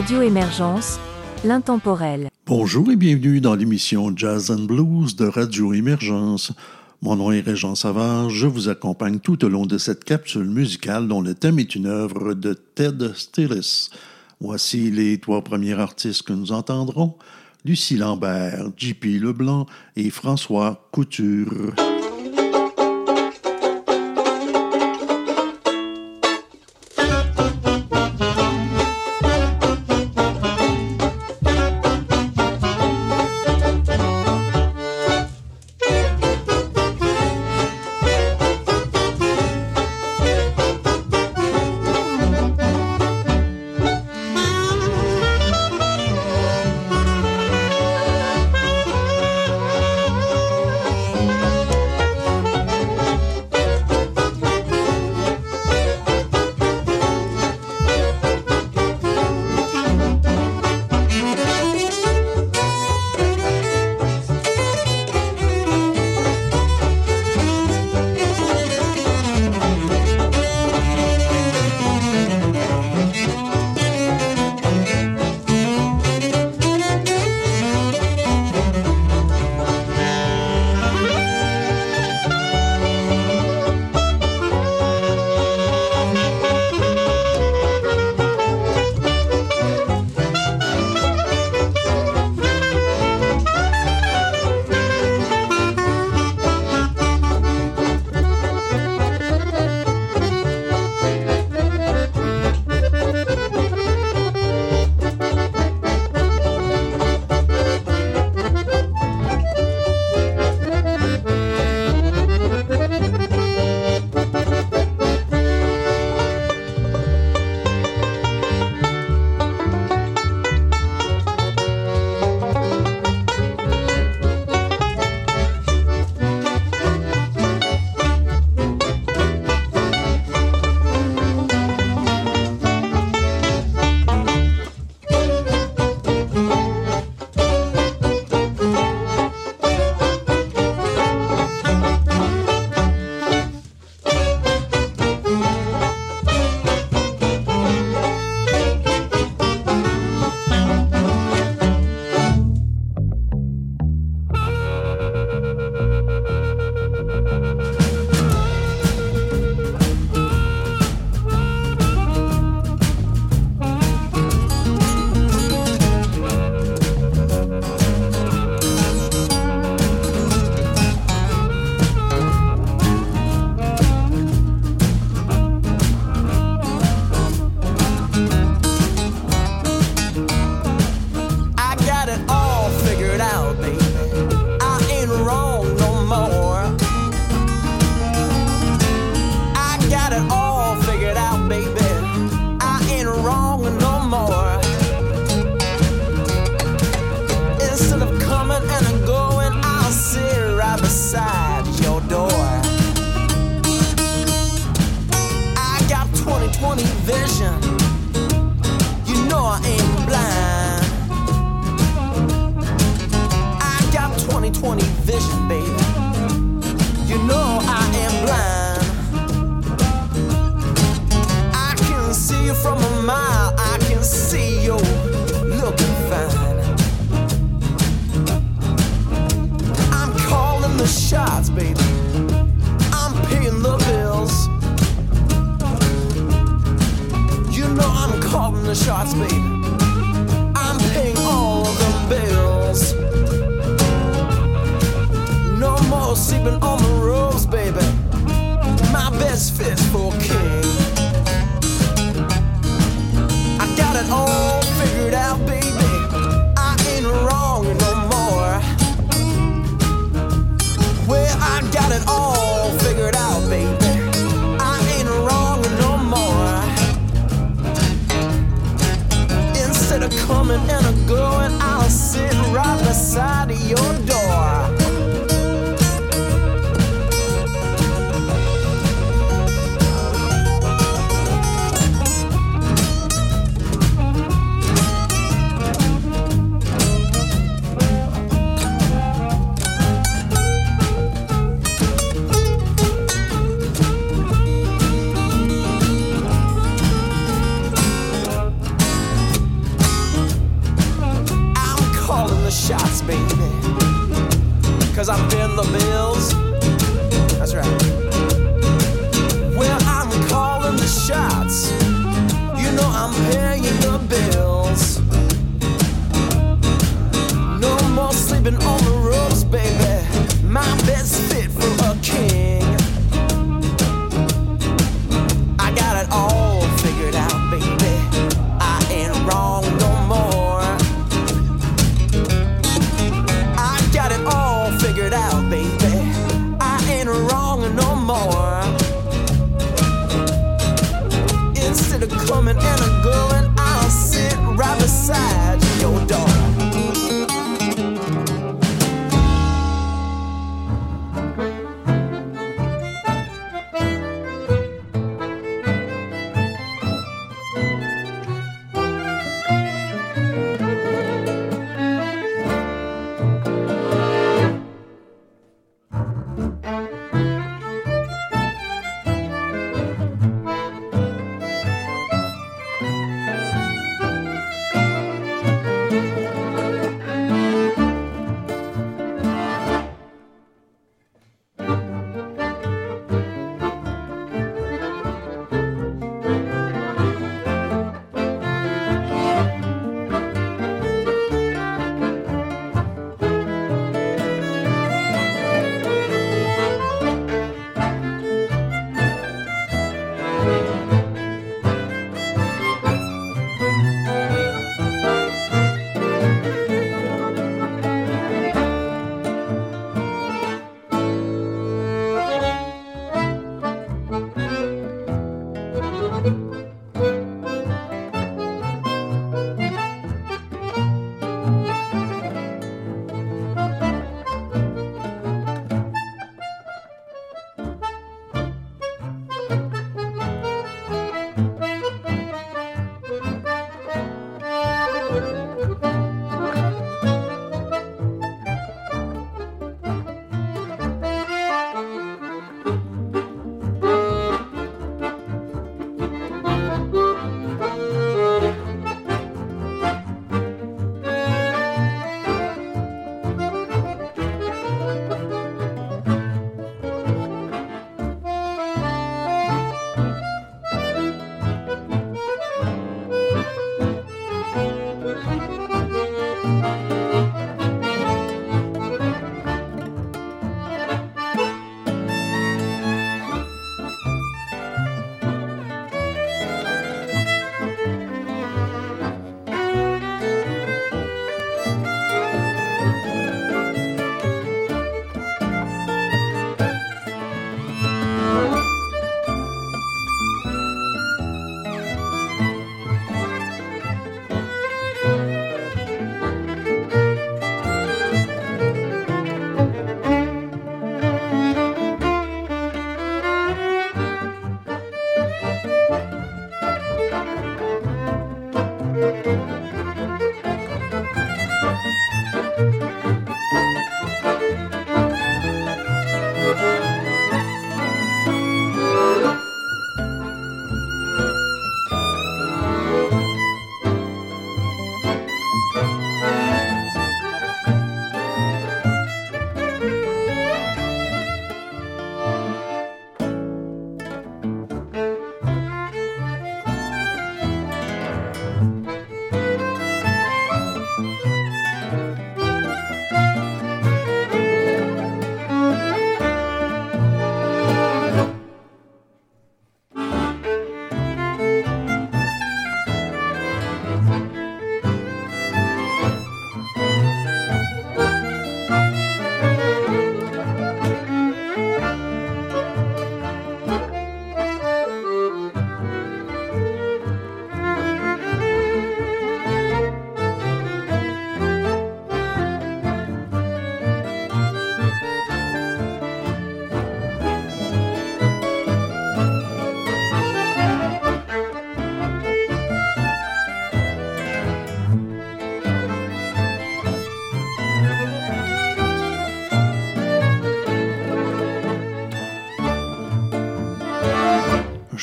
Radio Émergence, l'intemporel. Bonjour et bienvenue dans l'émission Jazz and Blues de Radio Émergence. Mon nom est Régent Savard, je vous accompagne tout au long de cette capsule musicale dont le thème est une œuvre de Ted Stillis. Voici les trois premiers artistes que nous entendrons. Lucie Lambert, JP Leblanc et François Couture.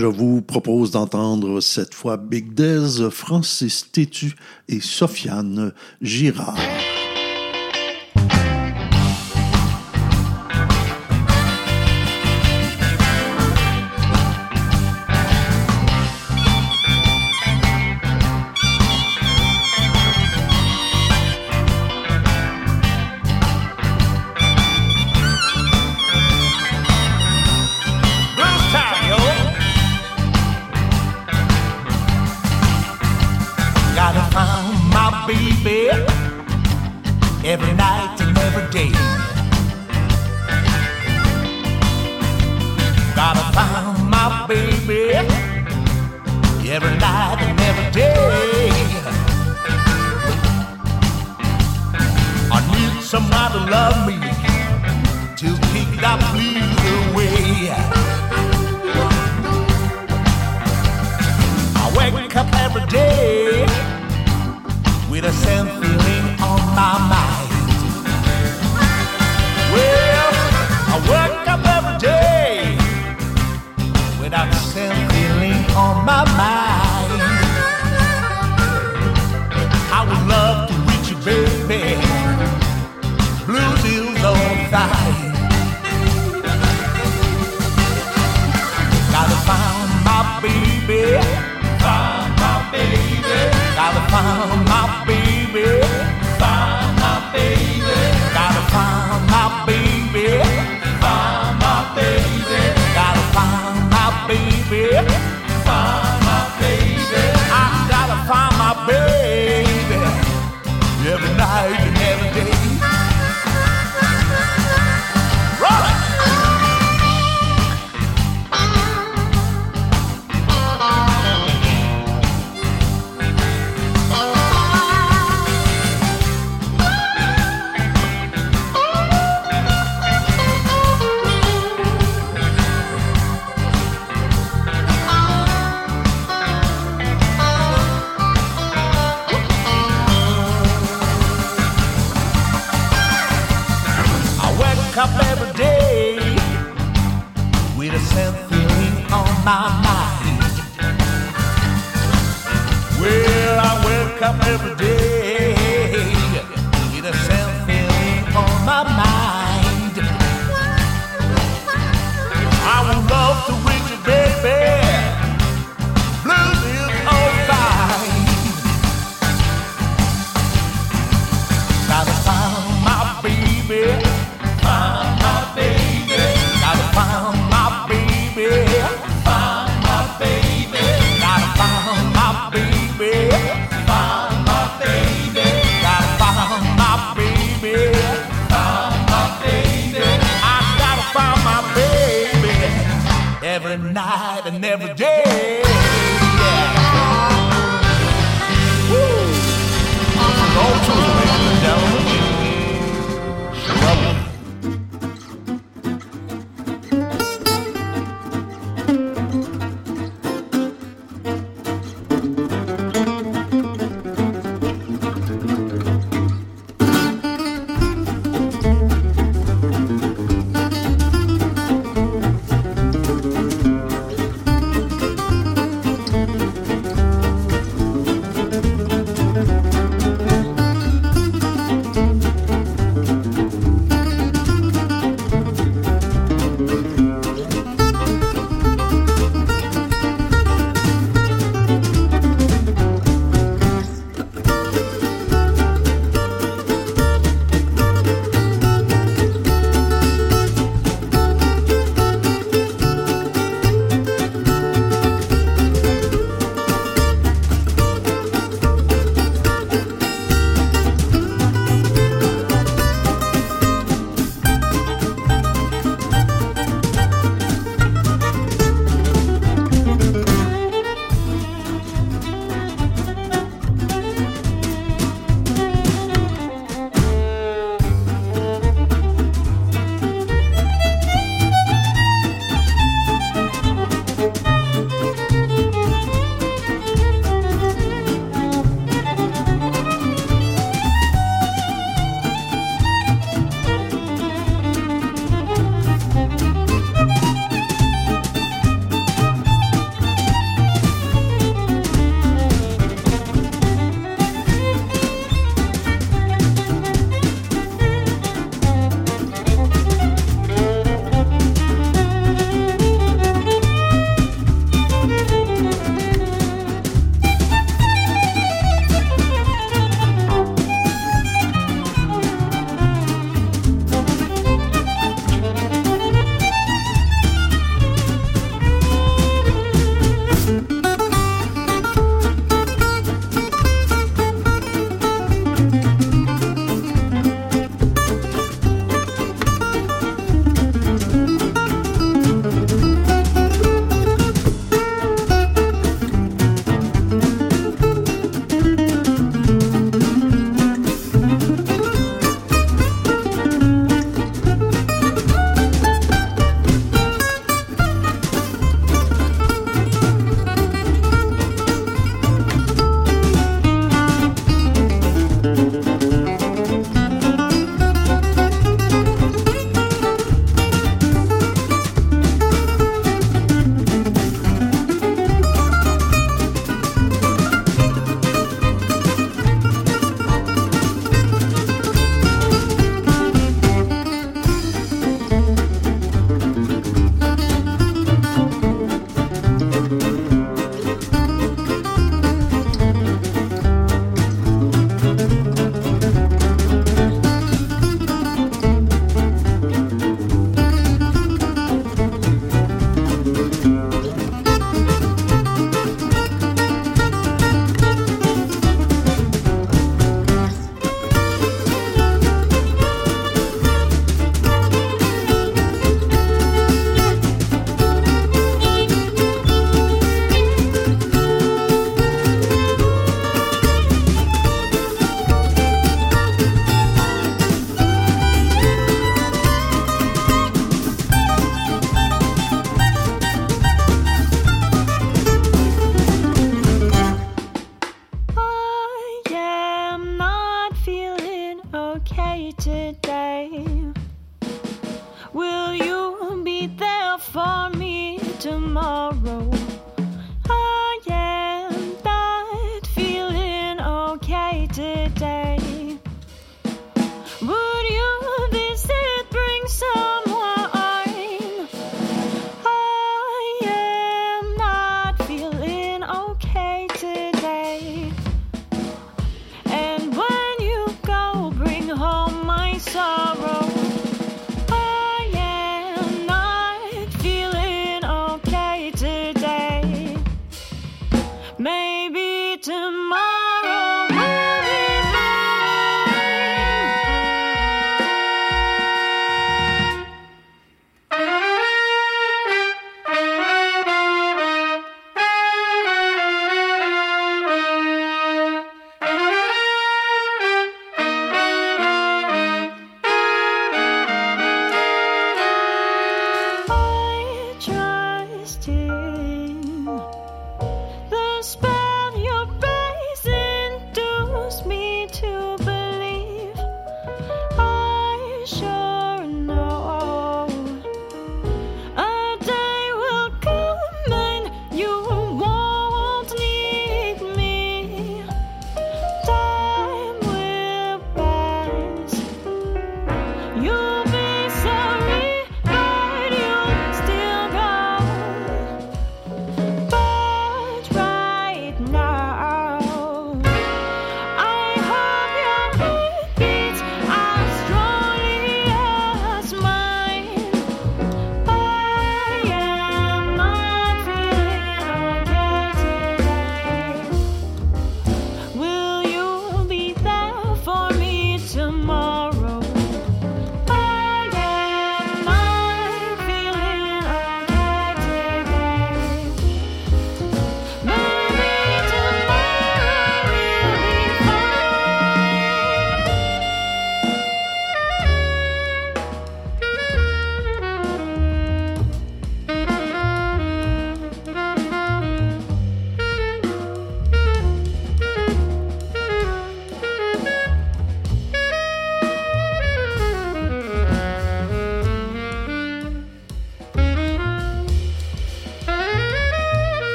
je vous propose d'entendre cette fois Big Dez, Francis Tétu et Sofiane Girard.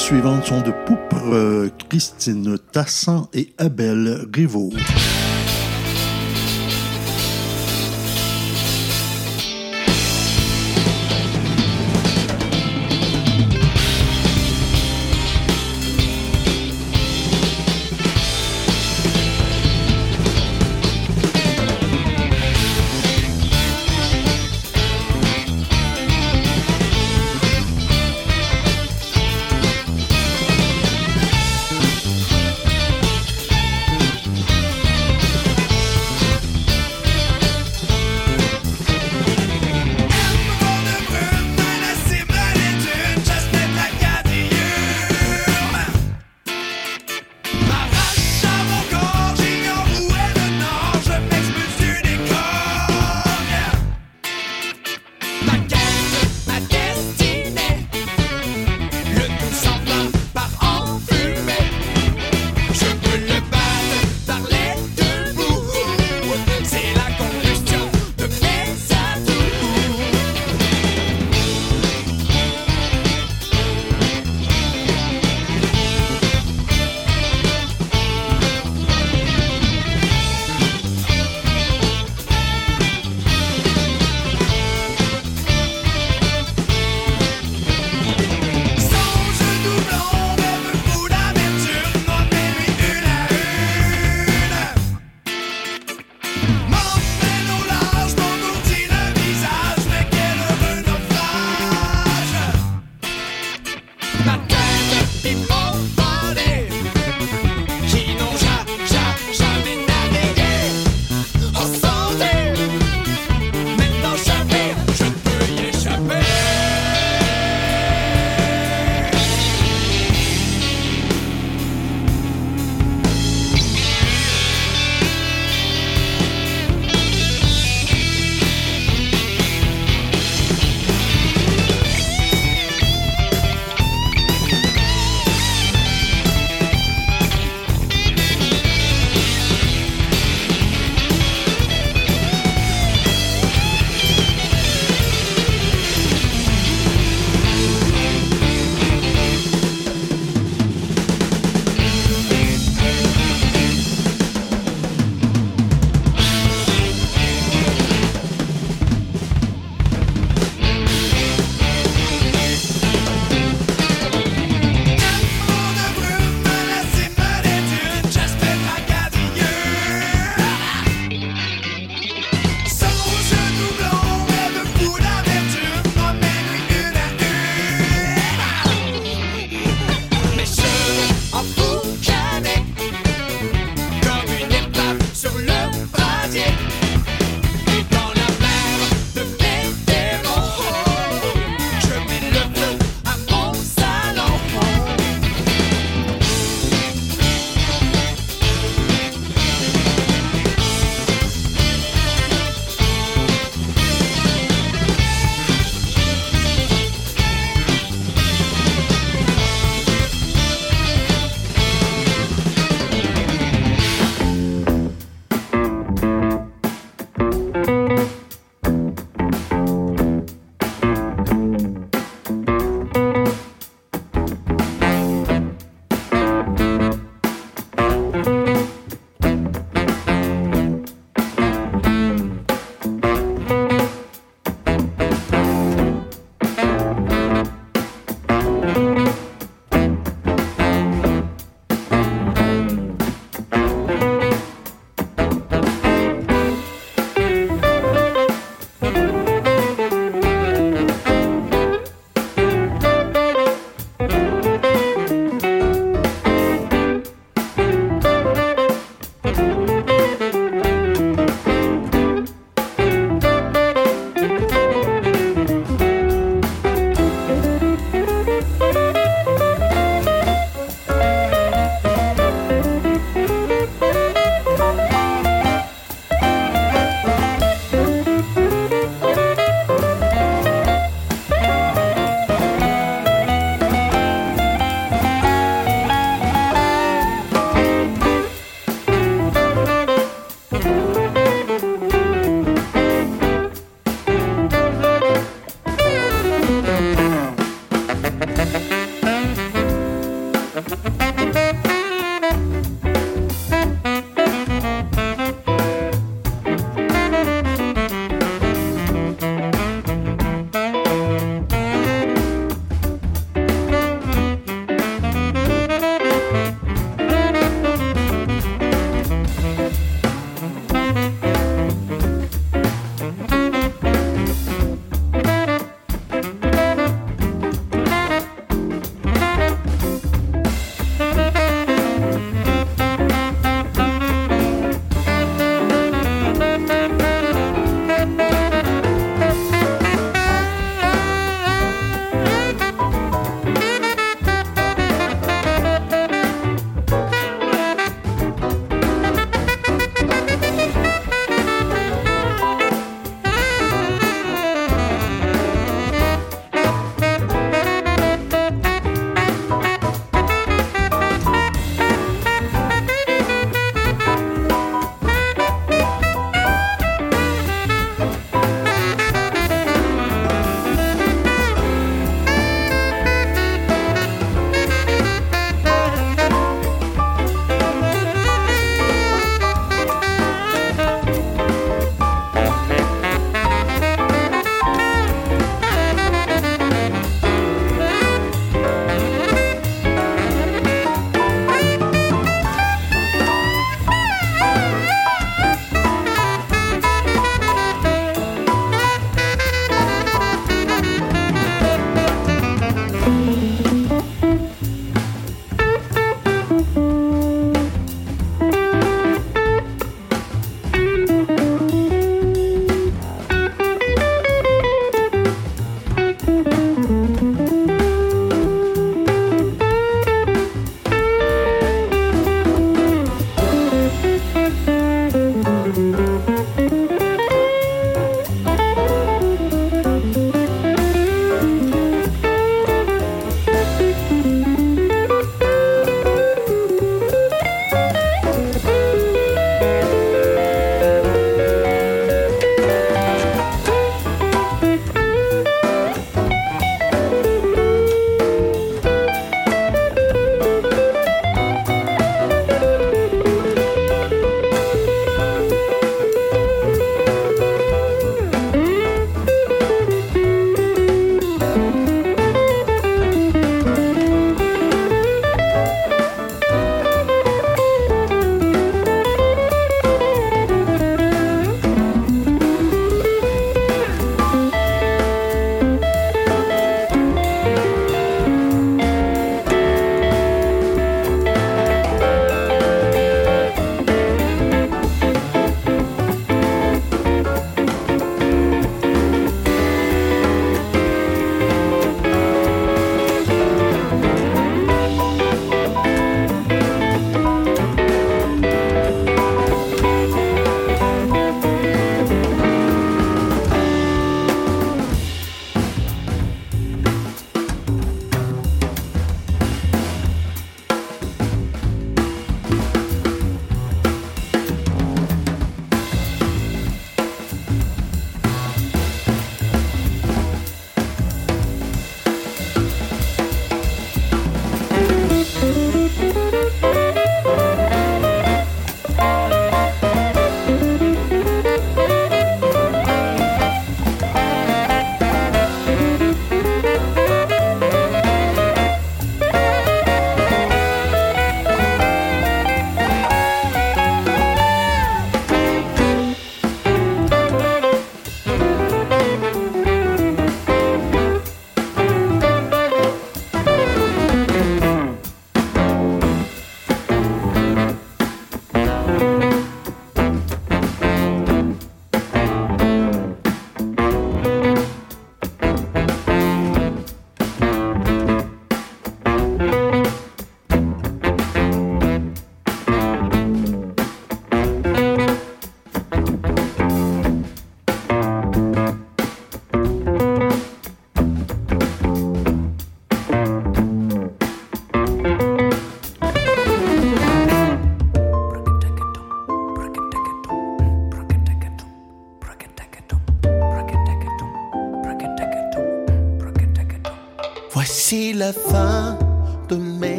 Suivantes sont de Poupre, euh, Christine Tassan et Abel Rivaud.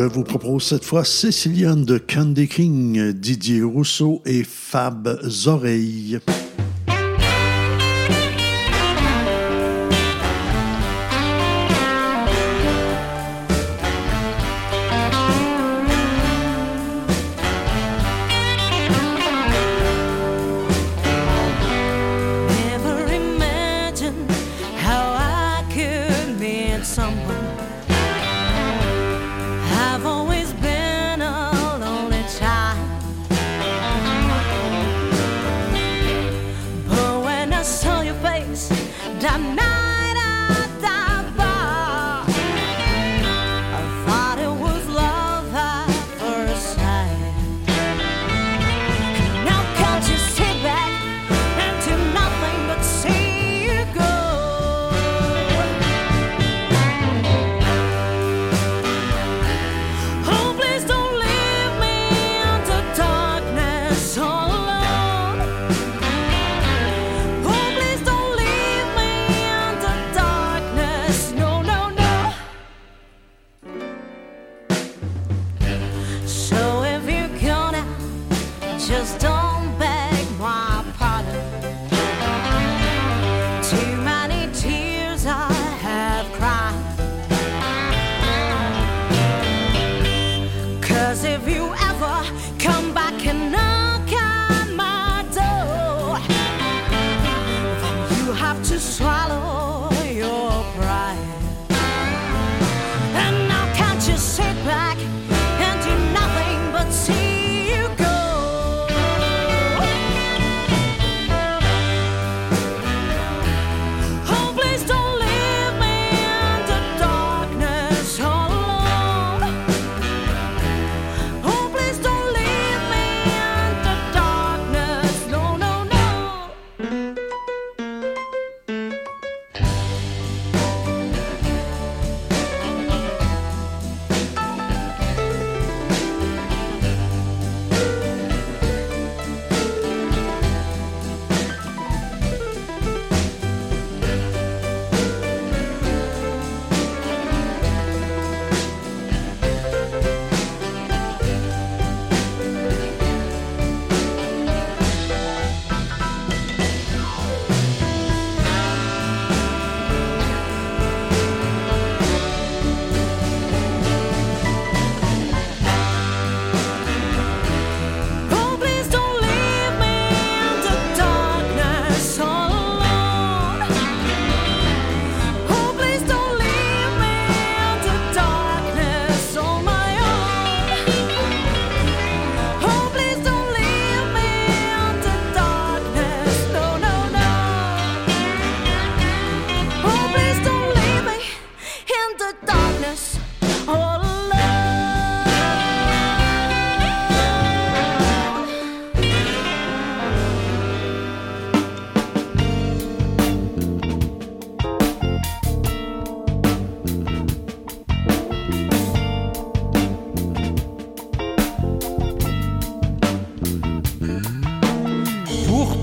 je vous propose cette fois Céciliane de Candy King, Didier Rousseau et Fab Zoreille.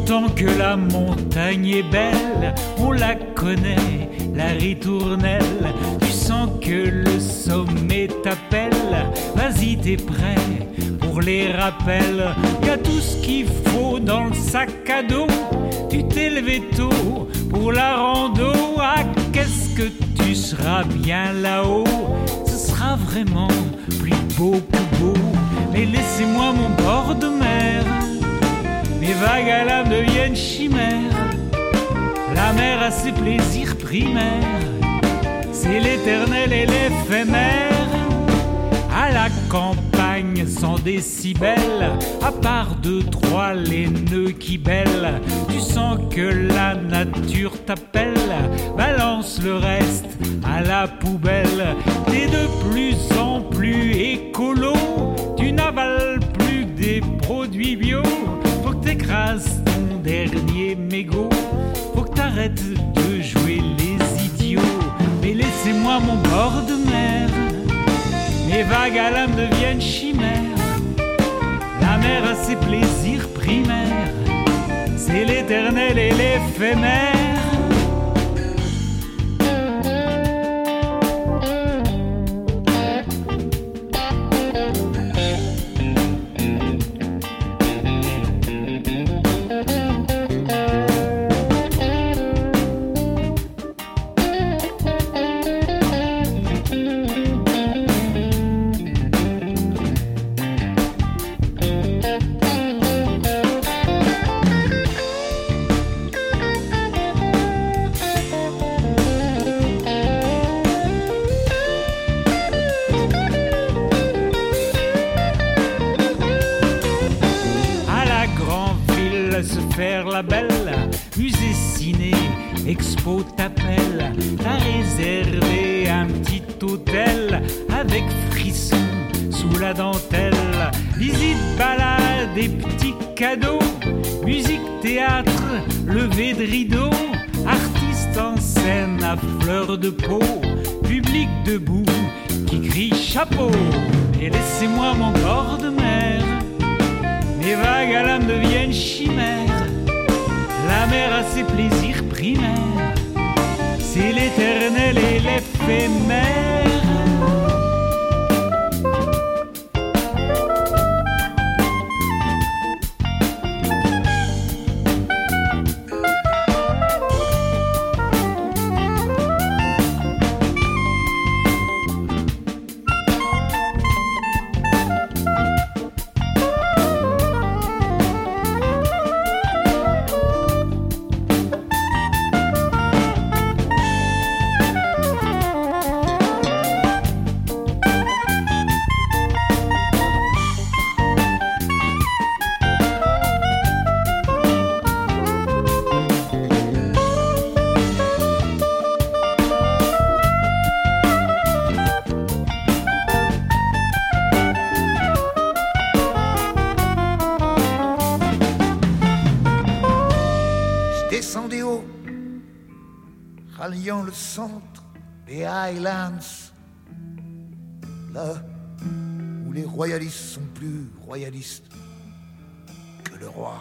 Pourtant que la montagne est belle, on la connaît, la ritournelle Sens que le sommet t'appelle. Vas-y, t'es prêt pour les rappels. Y tout ce qu'il faut dans le sac à dos. Tu t'es levé tôt pour la rando. Ah, qu'est-ce que tu seras bien là-haut? Ce sera vraiment plus beau que beau. Mais laissez-moi mon bord de mer. Mes vagues à l'âme deviennent chimères. La mer a ses plaisirs primaires. C'est l'éternel et l'éphémère. À la campagne sans décibels, à part deux, trois, les nœuds qui bêlent. Tu sens que la nature t'appelle. Balance le reste à la poubelle. T'es de plus en plus écolo. Tu n'avales plus des produits bio. Faut que t'écrases ton dernier mégot. Faut que t'arrêtes de. Mais laissez-moi mon bord de mer. Mes vagues à l'âme deviennent chimères. La mer a ses plaisirs primaires. C'est l'éternel et l'éphémère. Là où les royalistes sont plus royalistes que le roi.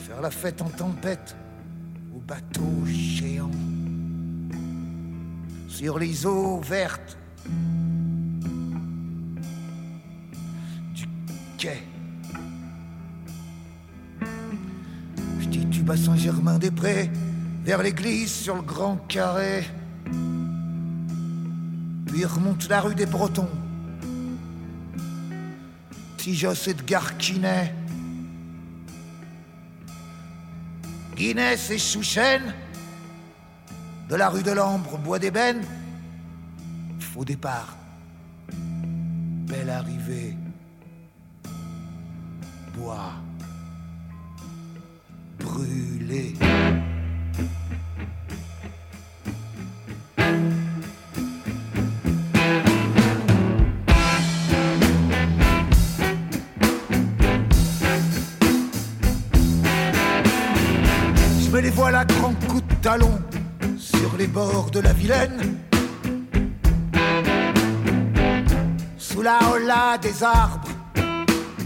Faire la fête en tempête au bateau géant, sur les eaux vertes du quai. Je titube à Saint-Germain-des-Prés, vers l'église sur le grand carré. Puis remonte la rue des Bretons. Tijos et de Garquinet. Guinness et Souchène. De la rue de l'Ambre, Bois d'Ébène. Faux départ. Belle arrivée. Bois brûlé. À grands coups de talon sur les bords de la Vilaine. Sous la holla des arbres,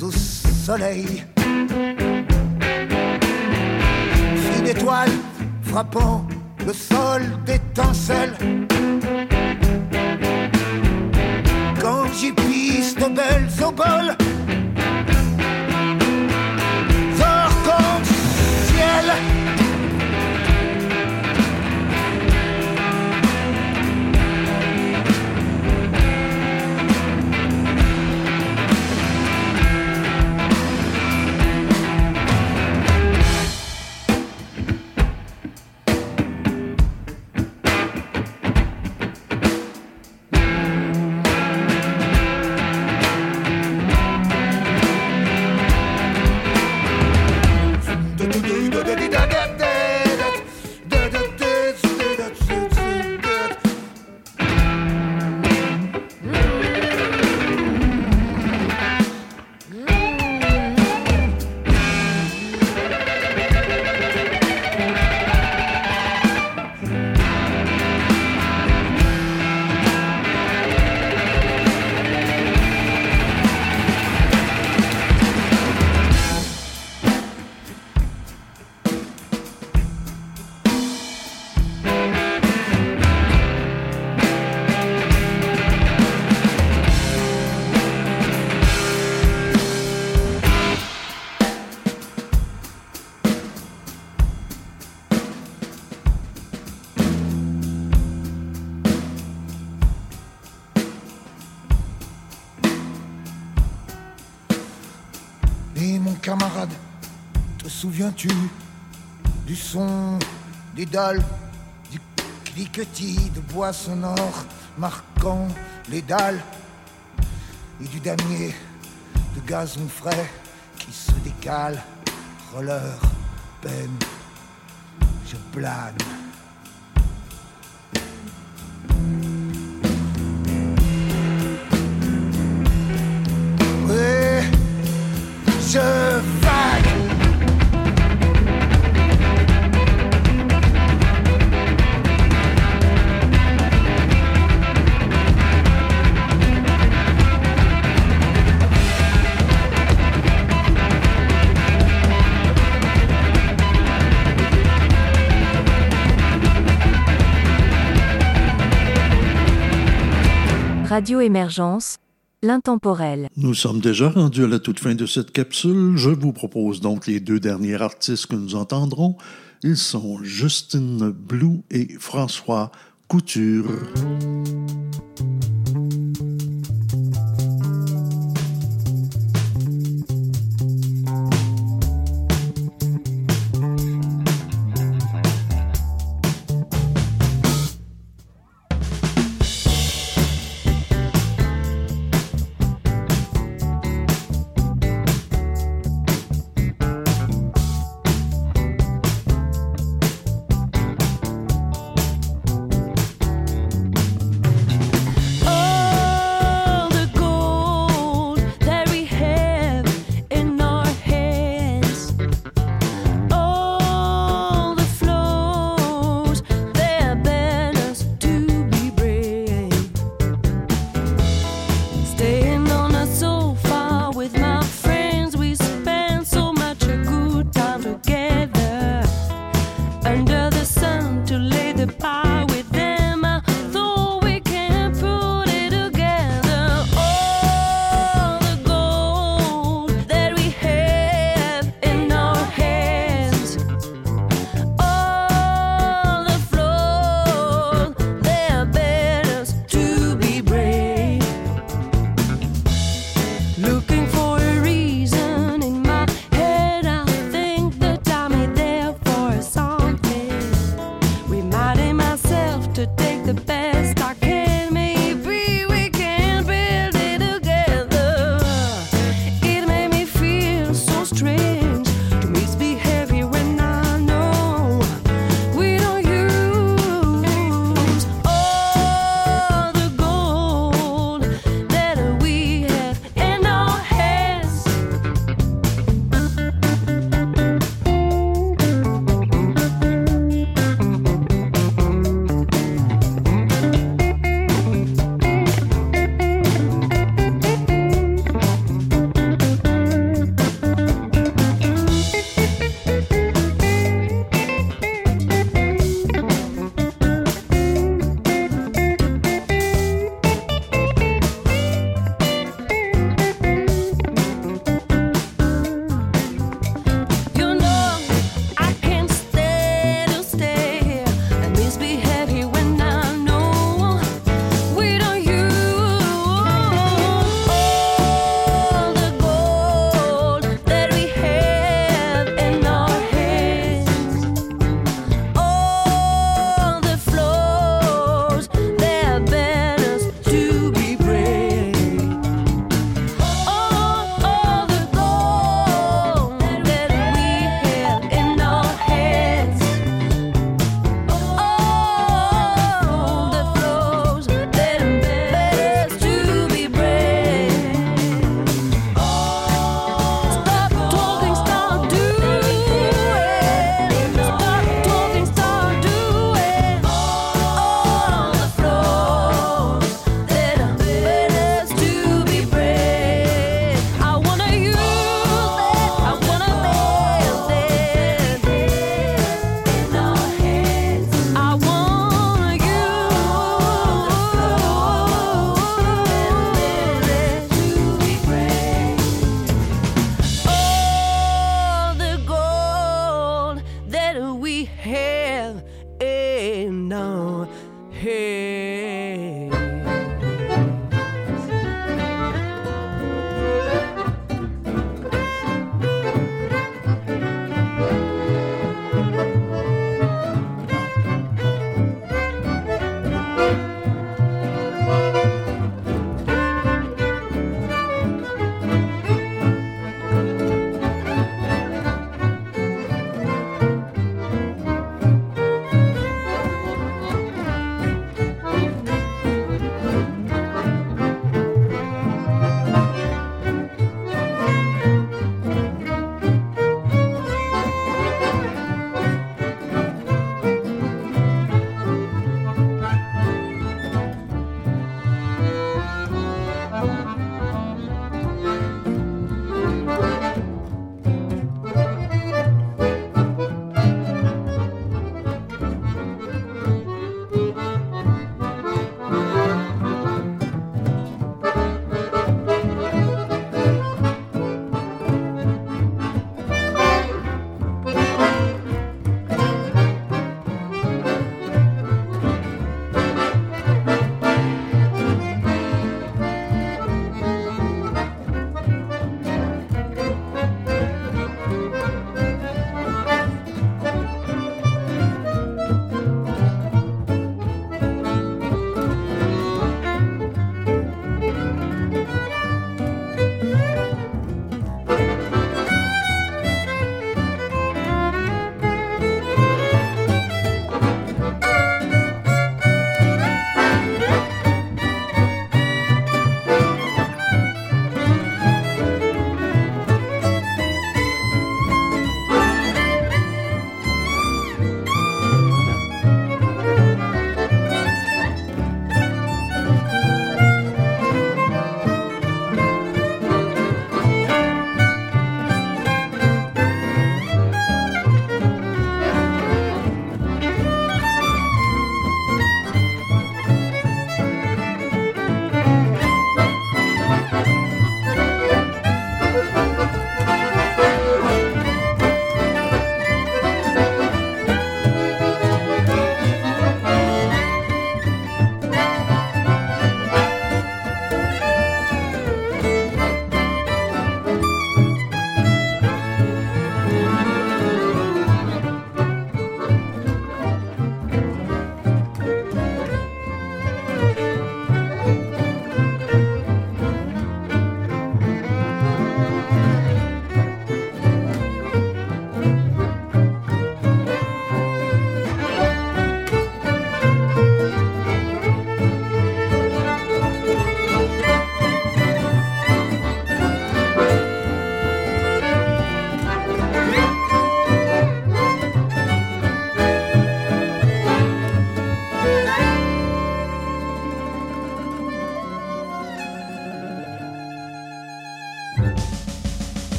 au soleil. Fine étoile frappant le sol d'étincelles. Quand j'y pisse de belles oboles. Et mon camarade, te souviens-tu du son des dalles, du cliquetis de bois sonores marquant les dalles et du damier de gazon frais qui se décale, roller, peine, je plane. Radio Émergence, l'intemporel. Nous sommes déjà rendus à la toute fin de cette capsule. Je vous propose donc les deux derniers artistes que nous entendrons. Ils sont Justine Blue et François Couture.